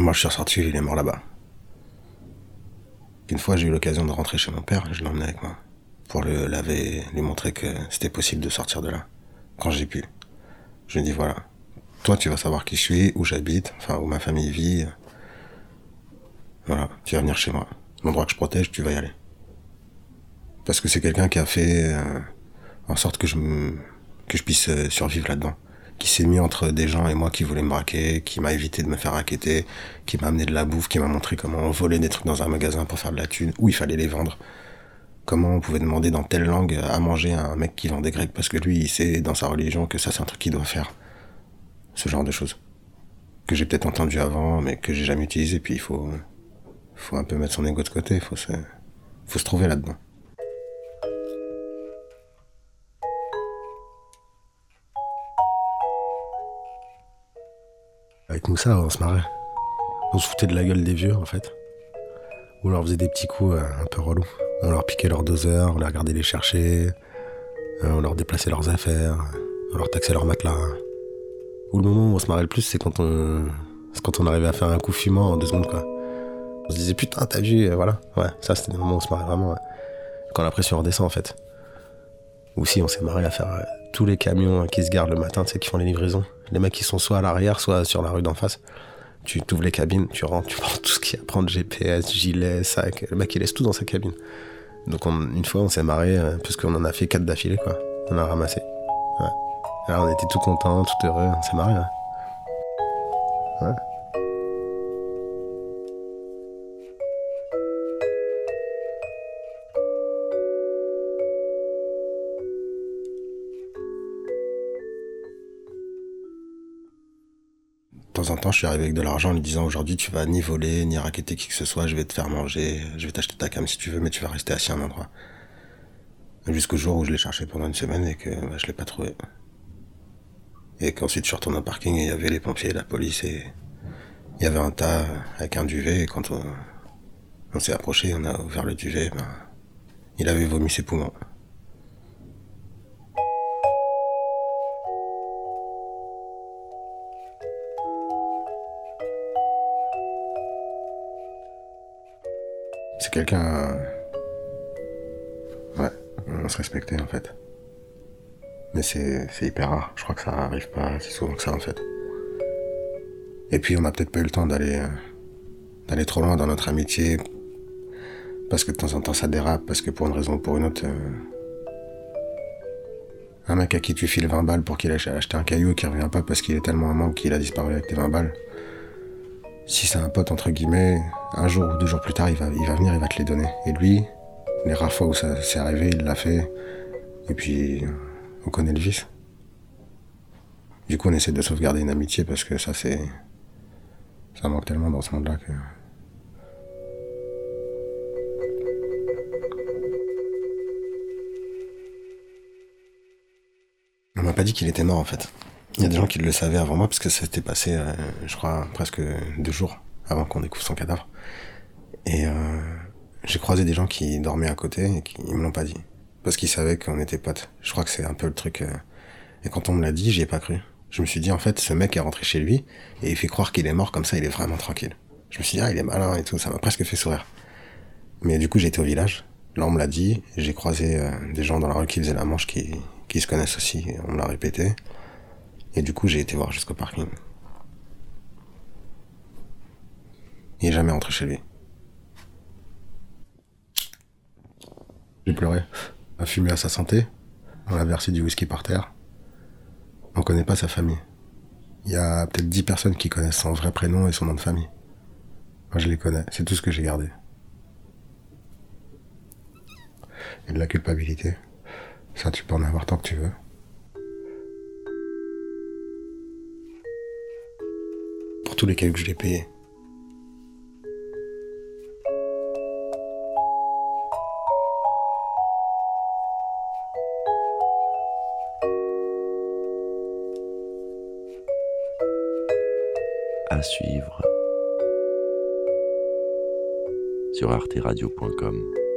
Moi, je suis ressorti, il est mort là-bas. Une fois, j'ai eu l'occasion de rentrer chez mon père, je emmené avec moi. Pour le laver, lui montrer que c'était possible de sortir de là. Quand j'ai pu. Je lui ai dit, voilà. Toi, tu vas savoir qui je suis, où j'habite, enfin, où ma famille vit. Voilà, tu vas venir chez moi. L'endroit que je protège, tu vas y aller. Parce que c'est quelqu'un qui a fait euh, en sorte que je, que je puisse euh, survivre là-dedans. Qui s'est mis entre des gens et moi qui voulaient me braquer, qui m'a évité de me faire raqueter, qui m'a amené de la bouffe, qui m'a montré comment voler des trucs dans un magasin pour faire de la thune, où il fallait les vendre. Comment on pouvait demander dans telle langue à manger à un mec qui vend des grecs parce que lui, il sait dans sa religion que ça c'est un truc qu'il doit faire. Ce genre de choses. Que j'ai peut-être entendu avant, mais que j'ai jamais utilisé, puis il faut, faut un peu mettre son ego de côté, faut se, faut se trouver là-dedans. Avec Moussa, on se marrait. On se foutait de la gueule des vieux, en fait. On leur faisait des petits coups euh, un peu relous. On leur piquait leurs doseurs, on les regardait les chercher, euh, on leur déplaçait leurs affaires, on leur taxait leurs matelas. Ou le moment où on se marrait le plus, c'est quand on, quand on arrivait à faire un coup fumant en deux secondes, quoi. On se disait putain, t'as vu, voilà. Ouais, ça c'était le moment où on se marrait vraiment. Quand la pression redescend, en fait. Ou si on s'est marré à faire euh, tous les camions qui se gardent le matin, tu sais, qui font les livraisons. Les mecs qui sont soit à l'arrière, soit sur la rue d'en face. Tu ouvres les cabines, tu rentres, tu prends tout ce qu'il y a à prendre, GPS, gilet, sac. Le mec il laisse tout dans sa cabine. Donc une fois on s'est marré, euh, parce qu'on en a fait quatre d'affilée quoi. On a ramassé. Ouais. Alors on était tout contents, tout heureux, on s'est marré. Ouais. De temps en temps, je suis arrivé avec de l'argent en lui disant aujourd'hui tu vas ni voler, ni raqueter qui que ce soit, je vais te faire manger, je vais t'acheter ta cam si tu veux, mais tu vas rester assis à un endroit. Jusqu'au jour où je l'ai cherché pendant une semaine et que bah, je l'ai pas trouvé. Et qu'ensuite je suis retourné au parking et il y avait les pompiers et la police et il y avait un tas avec un duvet et quand on, s'est approché, on a ouvert le duvet, ben, il avait vomi ses poumons. C'est quelqu'un. Ouais, on se respectait en fait. Mais c'est hyper rare. Je crois que ça arrive pas si souvent que ça en fait. Et puis on a peut-être pas eu le temps d'aller d'aller trop loin dans notre amitié parce que de temps en temps ça dérape parce que pour une raison ou pour une autre euh, un mec à qui tu files 20 balles pour qu'il aille acheter un caillou et qui revient pas parce qu'il est tellement en manque qu'il a disparu avec tes 20 balles si c'est un pote entre guillemets, un jour ou deux jours plus tard, il va, il va venir, il va te les donner. Et lui, les rares fois où ça s'est arrivé, il l'a fait. Et puis, on connaît le vice. Du coup, on essaie de sauvegarder une amitié parce que ça, c'est. Ça manque tellement dans ce monde-là que. On m'a pas dit qu'il était mort en fait. Il y a des gens qui le savaient avant moi parce que ça s'était passé, euh, je crois, presque deux jours avant qu'on découvre son cadavre. Et euh, j'ai croisé des gens qui dormaient à côté et qui me l'ont pas dit. Parce qu'ils savaient qu'on était potes. Je crois que c'est un peu le truc. Euh, et quand on me l'a dit, j'y ai pas cru. Je me suis dit, en fait, ce mec est rentré chez lui et il fait croire qu'il est mort comme ça, il est vraiment tranquille. Je me suis dit, ah, il est malin et tout, ça m'a presque fait sourire. Mais du coup, j'étais au village. Là, on me l'a dit. J'ai croisé des gens dans la rue qui faisaient la manche qui, qui se connaissent aussi. on me l'a répété. Et du coup, j'ai été voir jusqu'au parking. Il est jamais rentré chez lui. J'ai pleuré. A fumé à sa santé. On a versé du whisky par terre. On connaît pas sa famille. Il y a peut-être dix personnes qui connaissent son vrai prénom et son nom de famille. Moi, je les connais. C'est tout ce que j'ai gardé. Et de la culpabilité. Ça, tu peux en avoir tant que tu veux. Tous les cas que je l'ai payé. À suivre sur arteradio.com.